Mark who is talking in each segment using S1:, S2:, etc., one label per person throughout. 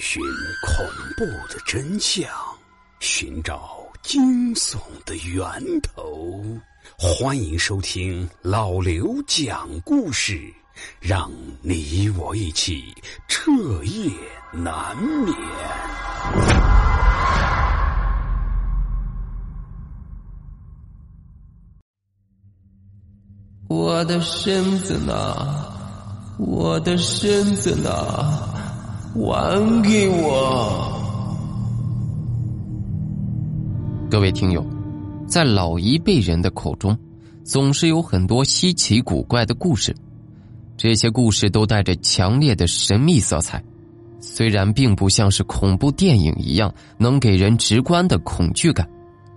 S1: 寻恐怖的真相，寻找惊悚的源头。欢迎收听老刘讲故事，让你我一起彻夜难眠。
S2: 我的身子呢？我的身子呢？还给我！各位听友，在老一辈人的口中，总是有很多稀奇古怪的故事，这些故事都带着强烈的神秘色彩。虽然并不像是恐怖电影一样能给人直观的恐惧感，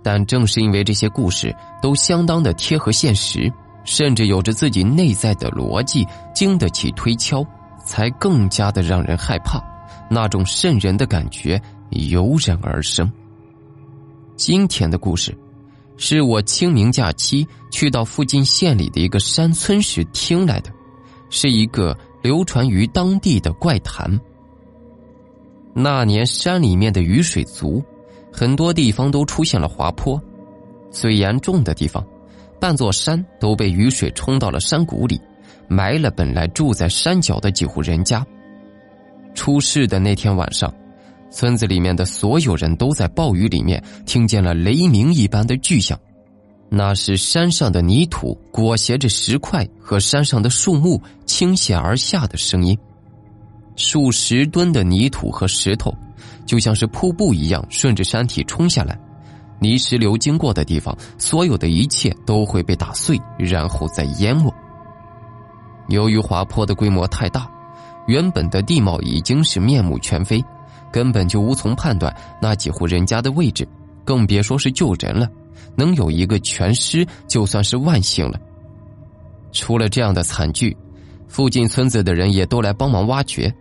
S2: 但正是因为这些故事都相当的贴合现实。甚至有着自己内在的逻辑，经得起推敲，才更加的让人害怕。那种瘆人的感觉油然而生。今天的故事，是我清明假期去到附近县里的一个山村时听来的，是一个流传于当地的怪谈。那年山里面的雨水足，很多地方都出现了滑坡，最严重的地方。半座山都被雨水冲到了山谷里，埋了本来住在山脚的几户人家。出事的那天晚上，村子里面的所有人都在暴雨里面听见了雷鸣一般的巨响，那是山上的泥土裹挟着石块和山上的树木倾泻而下的声音。数十吨的泥土和石头，就像是瀑布一样顺着山体冲下来。泥石流经过的地方，所有的一切都会被打碎，然后再淹没。由于滑坡的规模太大，原本的地貌已经是面目全非，根本就无从判断那几户人家的位置，更别说是救人了。能有一个全尸，就算是万幸了。出了这样的惨剧，附近村子的人也都来帮忙挖掘。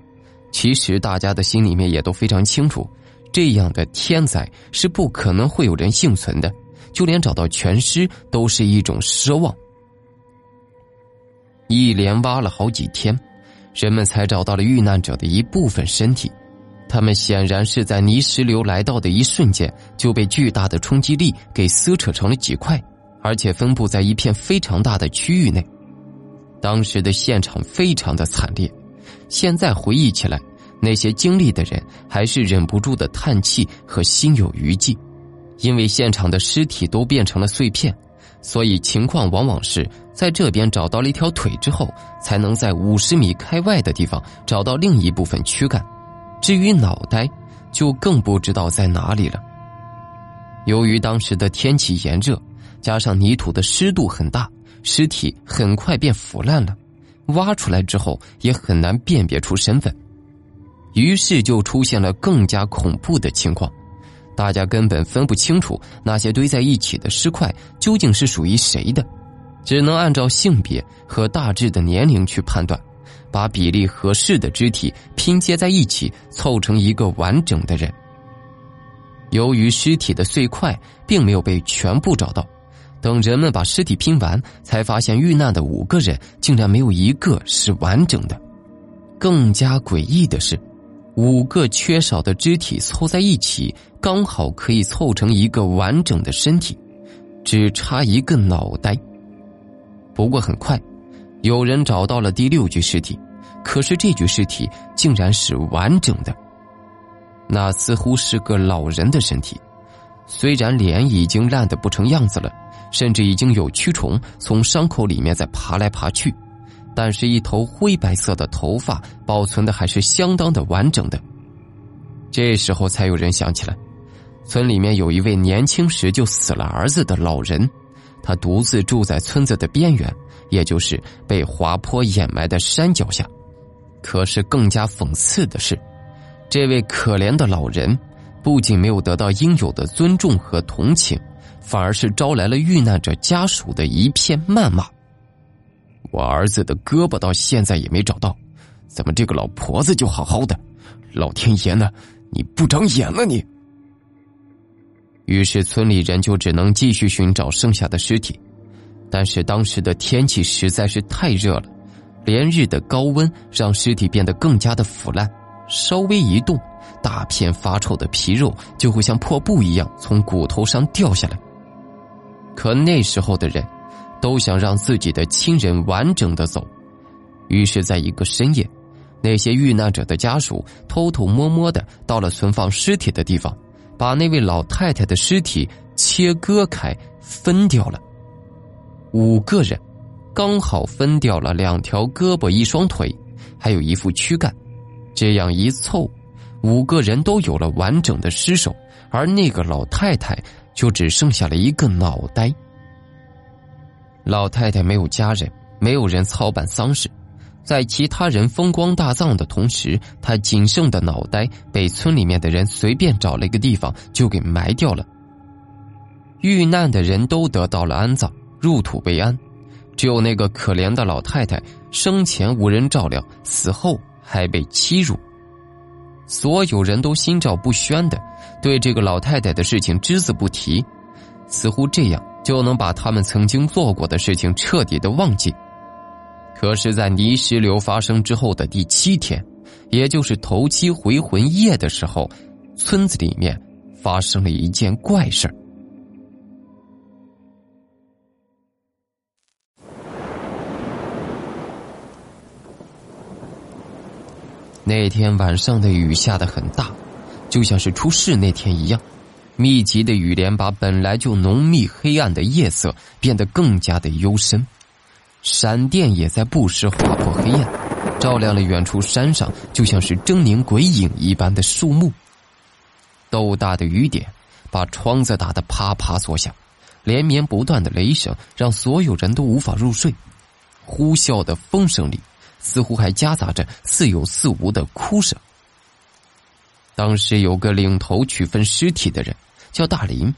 S2: 其实大家的心里面也都非常清楚。这样的天灾是不可能会有人幸存的，就连找到全尸都是一种奢望。一连挖了好几天，人们才找到了遇难者的一部分身体，他们显然是在泥石流来到的一瞬间就被巨大的冲击力给撕扯成了几块，而且分布在一片非常大的区域内。当时的现场非常的惨烈，现在回忆起来。那些经历的人还是忍不住的叹气和心有余悸，因为现场的尸体都变成了碎片，所以情况往往是在这边找到了一条腿之后，才能在五十米开外的地方找到另一部分躯干，至于脑袋，就更不知道在哪里了。由于当时的天气炎热，加上泥土的湿度很大，尸体很快便腐烂了，挖出来之后也很难辨别出身份。于是就出现了更加恐怖的情况，大家根本分不清楚那些堆在一起的尸块究竟是属于谁的，只能按照性别和大致的年龄去判断，把比例合适的肢体拼接在一起，凑成一个完整的人。由于尸体的碎块并没有被全部找到，等人们把尸体拼完，才发现遇难的五个人竟然没有一个是完整的。更加诡异的是。五个缺少的肢体凑在一起，刚好可以凑成一个完整的身体，只差一个脑袋。不过很快，有人找到了第六具尸体，可是这具尸体竟然是完整的。那似乎是个老人的身体，虽然脸已经烂得不成样子了，甚至已经有蛆虫从伤口里面在爬来爬去。但是，一头灰白色的头发保存的还是相当的完整的。这时候，才有人想起来，村里面有一位年轻时就死了儿子的老人，他独自住在村子的边缘，也就是被滑坡掩埋的山脚下。可是，更加讽刺的是，这位可怜的老人不仅没有得到应有的尊重和同情，反而是招来了遇难者家属的一片谩骂。我儿子的胳膊到现在也没找到，怎么这个老婆子就好好的？老天爷呢？你不长眼了你！于是村里人就只能继续寻找剩下的尸体，但是当时的天气实在是太热了，连日的高温让尸体变得更加的腐烂，稍微一动，大片发臭的皮肉就会像破布一样从骨头上掉下来。可那时候的人，都想让自己的亲人完整的走，于是，在一个深夜，那些遇难者的家属偷偷摸摸的到了存放尸体的地方，把那位老太太的尸体切割开，分掉了。五个人，刚好分掉了两条胳膊、一双腿，还有一副躯干，这样一凑，五个人都有了完整的尸首，而那个老太太。就只剩下了一个脑袋。老太太没有家人，没有人操办丧事，在其他人风光大葬的同时，她仅剩的脑袋被村里面的人随便找了一个地方就给埋掉了。遇难的人都得到了安葬，入土为安，只有那个可怜的老太太，生前无人照料，死后还被欺辱。所有人都心照不宣的对这个老太太的事情只字不提，似乎这样就能把他们曾经做过的事情彻底的忘记。可是，在泥石流发生之后的第七天，也就是头七回魂夜的时候，村子里面发生了一件怪事。那天晚上的雨下的很大，就像是出事那天一样。密集的雨帘把本来就浓密黑暗的夜色变得更加的幽深，闪电也在不时划破黑暗，照亮了远处山上就像是狰狞鬼影一般的树木。豆大的雨点把窗子打得啪啪作响，连绵不断的雷声让所有人都无法入睡。呼啸的风声里。似乎还夹杂着似有似无的哭声。当时有个领头去分尸体的人，叫大林。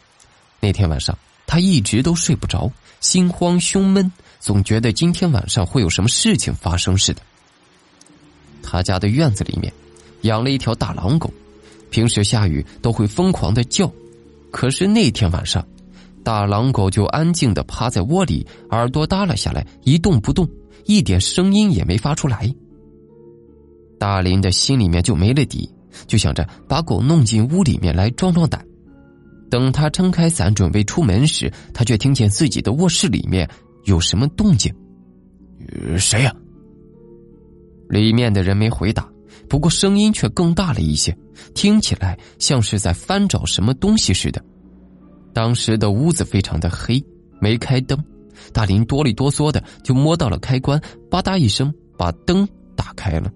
S2: 那天晚上他一直都睡不着，心慌胸闷，总觉得今天晚上会有什么事情发生似的。他家的院子里面养了一条大狼狗，平时下雨都会疯狂的叫，可是那天晚上，大狼狗就安静的趴在窝里，耳朵耷拉下来，一动不动。一点声音也没发出来，大林的心里面就没了底，就想着把狗弄进屋里面来壮壮胆。等他撑开伞准备出门时，他却听见自己的卧室里面有什么动静。
S3: 谁呀？
S2: 里面的人没回答，不过声音却更大了一些，听起来像是在翻找什么东西似的。当时的屋子非常的黑，没开灯。大林哆里哆嗦的就摸到了开关，吧嗒一声把灯打开了。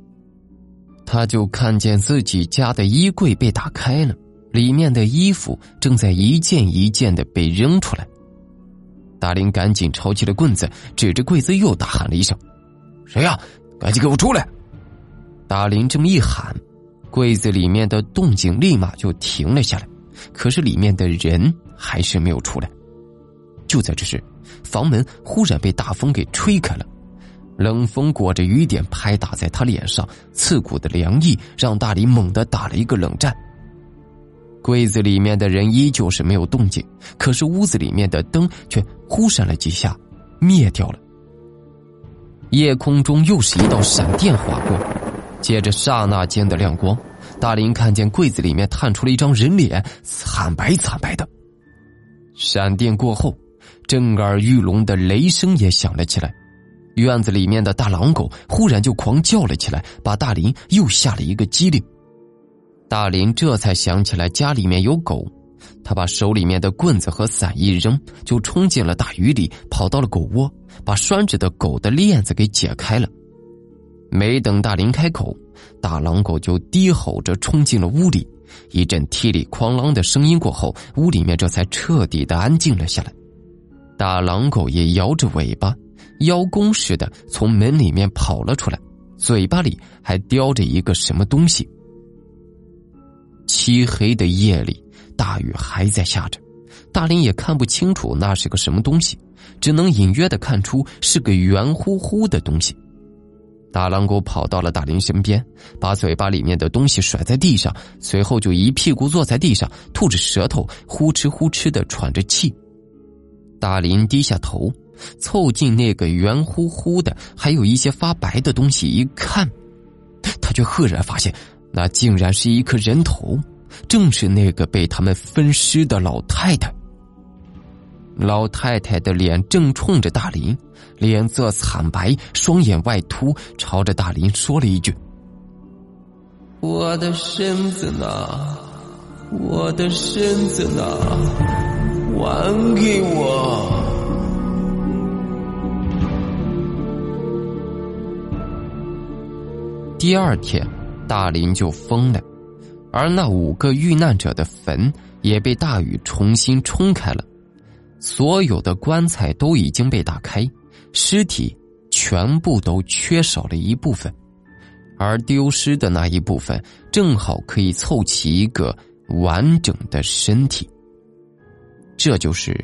S2: 他就看见自己家的衣柜被打开了，里面的衣服正在一件一件的被扔出来。大林赶紧抄起了棍子，指着柜子又大喊了一声：“
S3: 谁呀？赶紧给我出来！”
S2: 大林这么一喊，柜子里面的动静立马就停了下来，可是里面的人还是没有出来。就在这时。房门忽然被大风给吹开了，冷风裹着雨点拍打在他脸上，刺骨的凉意让大林猛地打了一个冷战。柜子里面的人依旧是没有动静，可是屋子里面的灯却忽闪了几下，灭掉了。夜空中又是一道闪电划过，借着刹那间的亮光，大林看见柜子里面探出了一张人脸，惨白惨白的。闪电过后。震耳欲聋的雷声也响了起来，院子里面的大狼狗忽然就狂叫了起来，把大林又吓了一个机灵。大林这才想起来家里面有狗，他把手里面的棍子和伞一扔，就冲进了大雨里，跑到了狗窝，把拴着的狗的链子给解开了。没等大林开口，大狼狗就低吼着冲进了屋里，一阵踢里哐啷的声音过后，屋里面这才彻底的安静了下来。大狼狗也摇着尾巴，邀功似的从门里面跑了出来，嘴巴里还叼着一个什么东西。漆黑的夜里，大雨还在下着，大林也看不清楚那是个什么东西，只能隐约的看出是个圆乎乎的东西。大狼狗跑到了大林身边，把嘴巴里面的东西甩在地上，随后就一屁股坐在地上，吐着舌头，呼哧呼哧的喘着气。大林低下头，凑近那个圆乎乎的、还有一些发白的东西一看，他却赫然发现，那竟然是一颗人头，正是那个被他们分尸的老太太。老太太的脸正冲着大林，脸色惨白，双眼外凸，朝着大林说了一句：“
S4: 我的身子呢？我的身子呢？还给我！”
S2: 第二天，大林就疯了，而那五个遇难者的坟也被大雨重新冲开了。所有的棺材都已经被打开，尸体全部都缺少了一部分，而丢失的那一部分正好可以凑齐一个完整的身体。这就是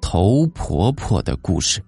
S2: 头婆婆的故事。